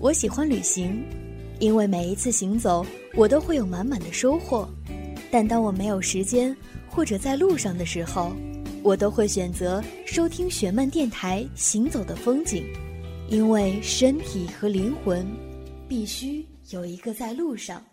我喜欢旅行，因为每一次行走，我都会有满满的收获。但当我没有时间或者在路上的时候，我都会选择收听雪漫电台《行走的风景》，因为身体和灵魂必须有一个在路上。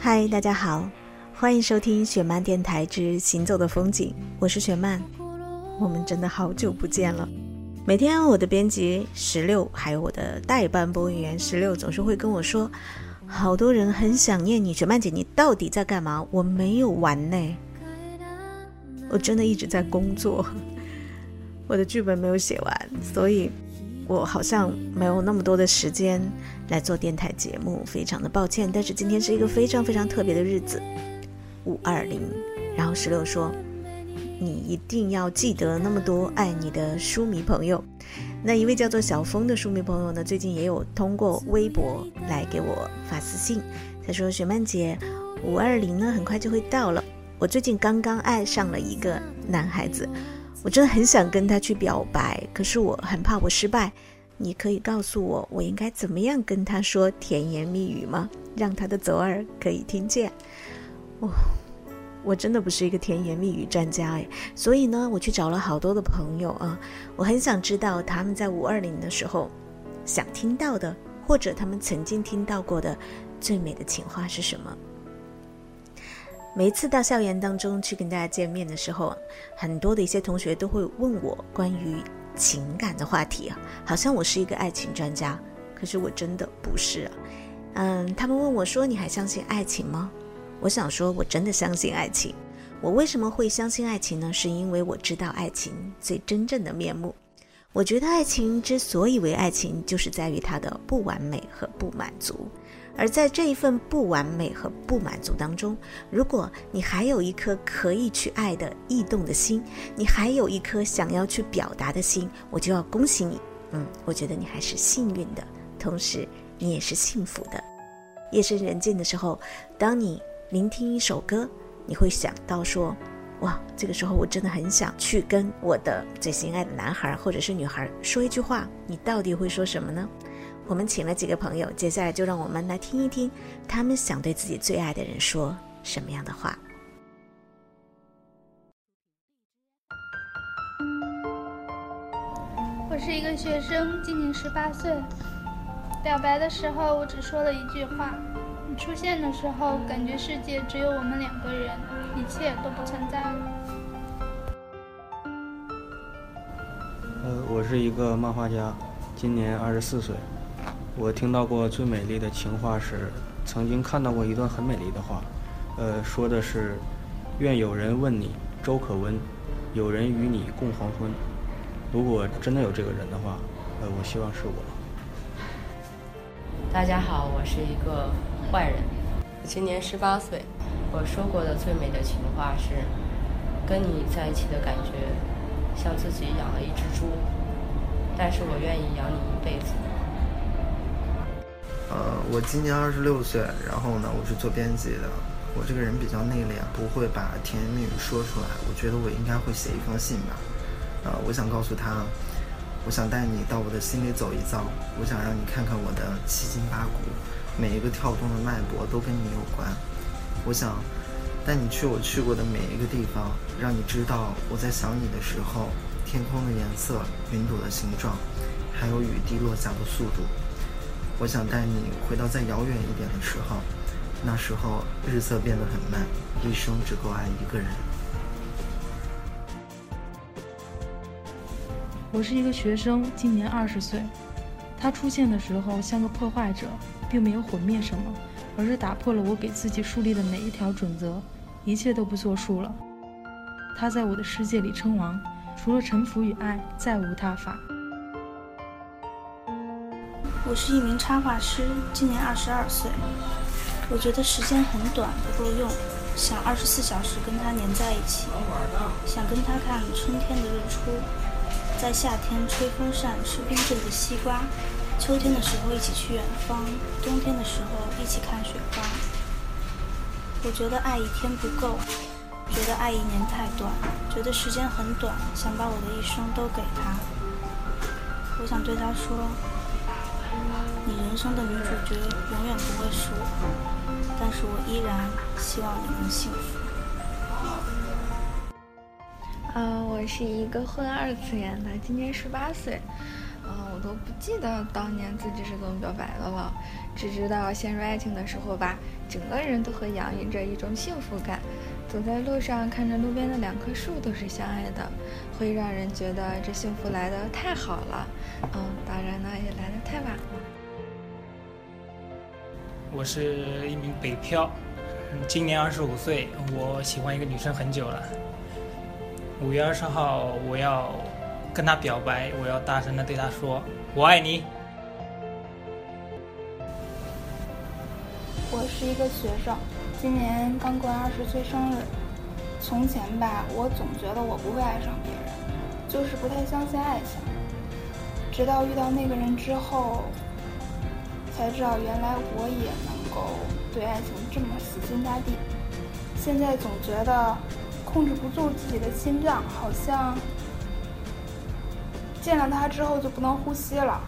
嗨，大家好，欢迎收听雪漫电台之《行走的风景》，我是雪漫。我们真的好久不见了。每天我的编辑十六，还有我的代班播音员十六，总是会跟我说，好多人很想念你，雪漫姐，你到底在干嘛？我没有玩呢，我真的一直在工作，我的剧本没有写完，所以。我好像没有那么多的时间来做电台节目，非常的抱歉。但是今天是一个非常非常特别的日子，五二零。然后石榴说：“你一定要记得那么多爱你的书迷朋友。”那一位叫做小峰的书迷朋友呢，最近也有通过微博来给我发私信，他说：“雪曼姐，五二零呢很快就会到了，我最近刚刚爱上了一个男孩子。”我真的很想跟他去表白，可是我很怕我失败。你可以告诉我，我应该怎么样跟他说甜言蜜语吗？让他的左耳可以听见。我我真的不是一个甜言蜜语专家哎，所以呢，我去找了好多的朋友啊，我很想知道他们在五二零的时候想听到的，或者他们曾经听到过的最美的情话是什么。每一次到校园当中去跟大家见面的时候，很多的一些同学都会问我关于情感的话题啊，好像我是一个爱情专家，可是我真的不是啊。嗯，他们问我说：“你还相信爱情吗？”我想说，我真的相信爱情。我为什么会相信爱情呢？是因为我知道爱情最真正的面目。我觉得爱情之所以为爱情，就是在于它的不完美和不满足。而在这一份不完美和不满足当中，如果你还有一颗可以去爱的异动的心，你还有一颗想要去表达的心，我就要恭喜你。嗯，我觉得你还是幸运的，同时你也是幸福的。夜深人静的时候，当你聆听一首歌，你会想到说：“哇，这个时候我真的很想去跟我的最心爱的男孩或者是女孩说一句话。”你到底会说什么呢？我们请了几个朋友，接下来就让我们来听一听，他们想对自己最爱的人说什么样的话。我是一个学生，今年十八岁。表白的时候，我只说了一句话：你出现的时候，感觉世界只有我们两个人，一切都不存在了。呃，我是一个漫画家，今年二十四岁。我听到过最美丽的情话是，曾经看到过一段很美丽的话，呃，说的是，愿有人问你粥可温，有人与你共黄昏。如果真的有这个人的话，呃，我希望是我。大家好，我是一个坏人，今年十八岁。我说过的最美的情话是，跟你在一起的感觉，像自己养了一只猪，但是我愿意养你一辈子。我今年二十六岁，然后呢，我是做编辑的。我这个人比较内敛，不会把甜言蜜语说出来。我觉得我应该会写一封信吧。呃，我想告诉他，我想带你到我的心里走一遭，我想让你看看我的七筋八骨，每一个跳动的脉搏都跟你有关。我想带你去我去过的每一个地方，让你知道我在想你的时候，天空的颜色、云朵的形状，还有雨滴落下的速度。我想带你回到再遥远一点的时候，那时候日色变得很慢，一生只够爱一个人。我是一个学生，今年二十岁。他出现的时候像个破坏者，并没有毁灭什么，而是打破了我给自己树立的每一条准则，一切都不作数了。他在我的世界里称王，除了臣服与爱，再无他法。我是一名插画师，今年二十二岁。我觉得时间很短，不够用，想二十四小时跟他黏在一起，想跟他看春天的日出，在夏天吹风扇吃冰镇的西瓜，秋天的时候一起去远方，冬天的时候一起看雪花。我觉得爱一天不够。觉得爱一年太短，觉得时间很短，想把我的一生都给他。我想对他说：“你人生的女主角永远不会是我，但是我依然希望你能幸福。”呃，我是一个混二次元的，今年十八岁。呃，我都不记得当年自己是怎么表白的了，只知道陷入爱情的时候吧，整个人都会洋溢着一种幸福感。走在路上，看着路边的两棵树都是相爱的，会让人觉得这幸福来的太好了。嗯，当然呢，也来的太晚了。我是一名北漂，今年二十五岁，我喜欢一个女生很久了。五月二十号，我要跟她表白，我要大声的对她说：“我爱你。”我是一个学生。今年刚过二十岁生日，从前吧，我总觉得我不会爱上别人，就是不太相信爱情。直到遇到那个人之后，才知道原来我也能够对爱情这么死心塌地。现在总觉得控制不住自己的心脏，好像见了他之后就不能呼吸了。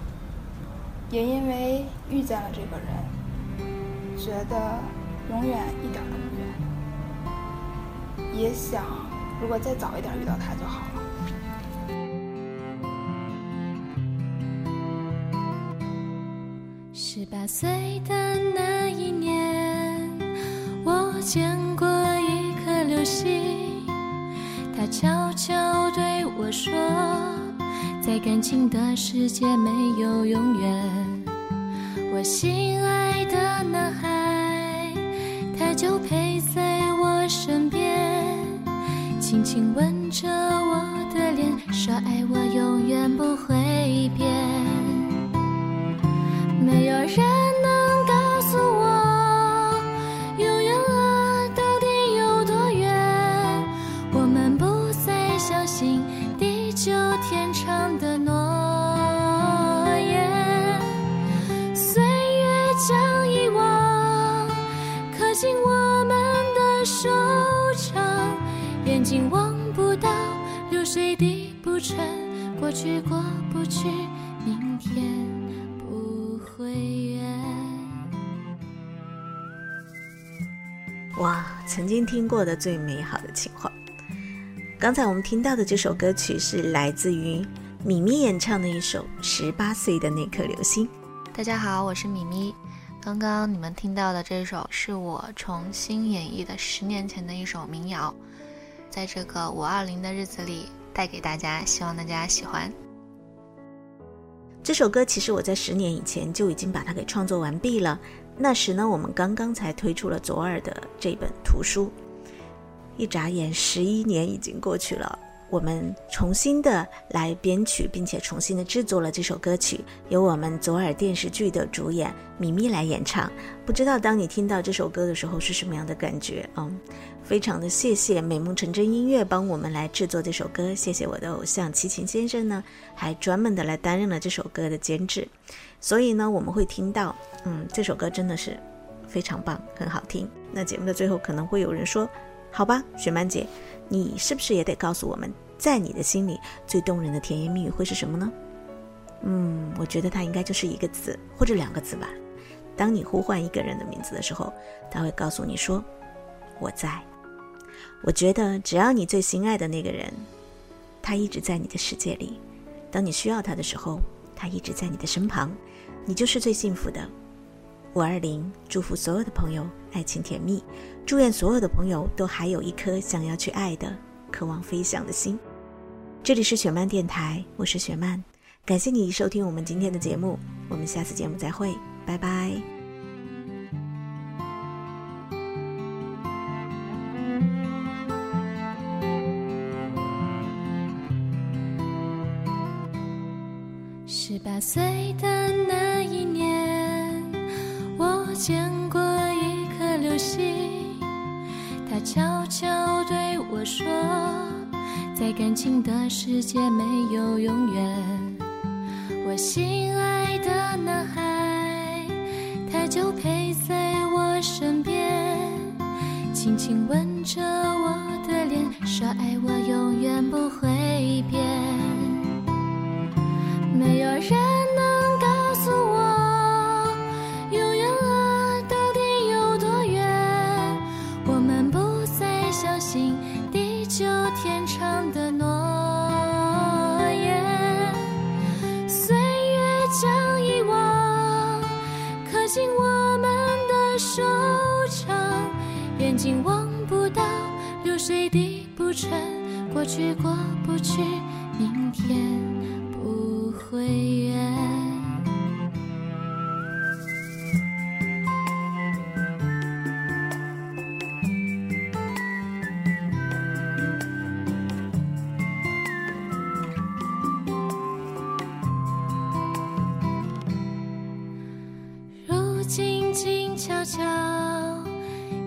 也因为遇见了这个人，觉得。永远一点都不远，也想如果再早一点遇到他就好十八岁的那一年，我见过一颗流星，它悄悄对我说，在感情的世界没有永远。我心爱的男孩。他就陪在我身边，轻轻吻着我的脸，说爱我永远不会变。没有人能告诉我，永远啊到底有多远。我们不再相信地久天长的诺言，岁月将遗忘刻进我们的手掌。眼睛望不到，流水滴不沉，过去过不去，明天曾经听过的最美好的情话。刚才我们听到的这首歌曲是来自于米咪演唱的一首《十八岁的那颗流星》。大家好，我是米咪。刚刚你们听到的这首是我重新演绎的十年前的一首民谣。在这个五二零的日子里，带给大家，希望大家喜欢。这首歌其实我在十年以前就已经把它给创作完毕了。那时呢，我们刚刚才推出了左耳的这本图书。一眨眼，十一年已经过去了。我们重新的来编曲，并且重新的制作了这首歌曲，由我们左耳电视剧的主演米咪来演唱。不知道当你听到这首歌的时候是什么样的感觉？嗯，非常的谢谢美梦成真音乐帮我们来制作这首歌，谢谢我的偶像齐秦先生呢，还专门的来担任了这首歌的监制。所以呢，我们会听到，嗯，这首歌真的是非常棒，很好听。那节目的最后可能会有人说，好吧，雪曼姐。你是不是也得告诉我们，在你的心里最动人的甜言蜜语会是什么呢？嗯，我觉得它应该就是一个字或者两个字吧。当你呼唤一个人的名字的时候，他会告诉你说：“我在。”我觉得只要你最心爱的那个人，他一直在你的世界里，当你需要他的时候，他一直在你的身旁，你就是最幸福的。五二零，祝福所有的朋友爱情甜蜜，祝愿所有的朋友都还有一颗想要去爱的、渴望飞翔的心。这里是雪漫电台，我是雪漫，感谢你收听我们今天的节目，我们下次节目再会，拜拜。十八岁的那一年，我见过一颗流星，它悄悄对我说，在感情的世界没有永远。我心爱的男孩，他就陪在我身边，轻轻吻着我的脸，说爱我永远不会变。没有人能告诉我永远啊到底有多远？我们不再相信地久天长的诺言岁月将遗忘刻进我们的手掌眼睛望不到流水滴不成过去过不去明天不会远。如今静悄悄，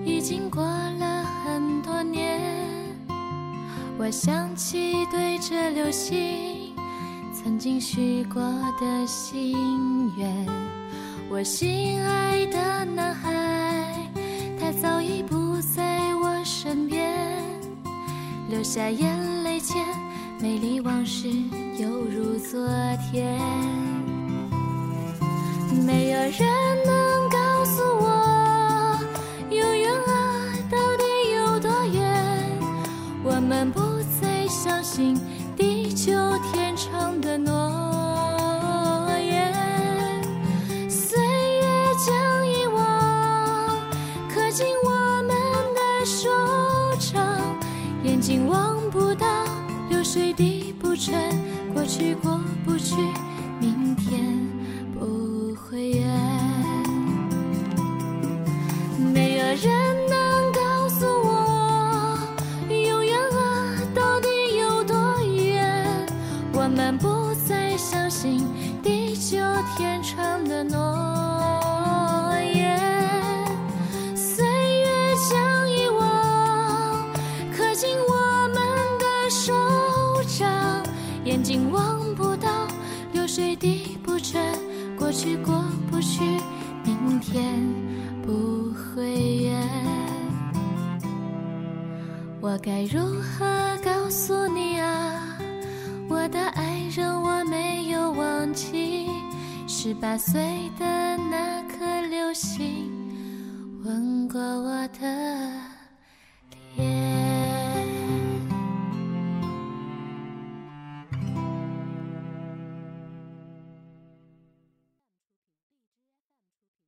已经过了很多年。我想起对着流星经许过的心愿。我心爱的男孩，他早已不在我身边，流下眼泪前，美丽往事犹如昨天。没有人能告诉我，永远啊到底有多远？我们不再相信地久天眼睛望不到，流水滴不沉，过去过不去，明天。不会远，没有人能告诉我，永远啊到底有多远？我们不再相信地久天长的诺言。水滴不沉。过去过不去，明天不会远。我该如何告诉你啊，我的爱人，我没有忘记十八岁的那颗流星，吻过我的。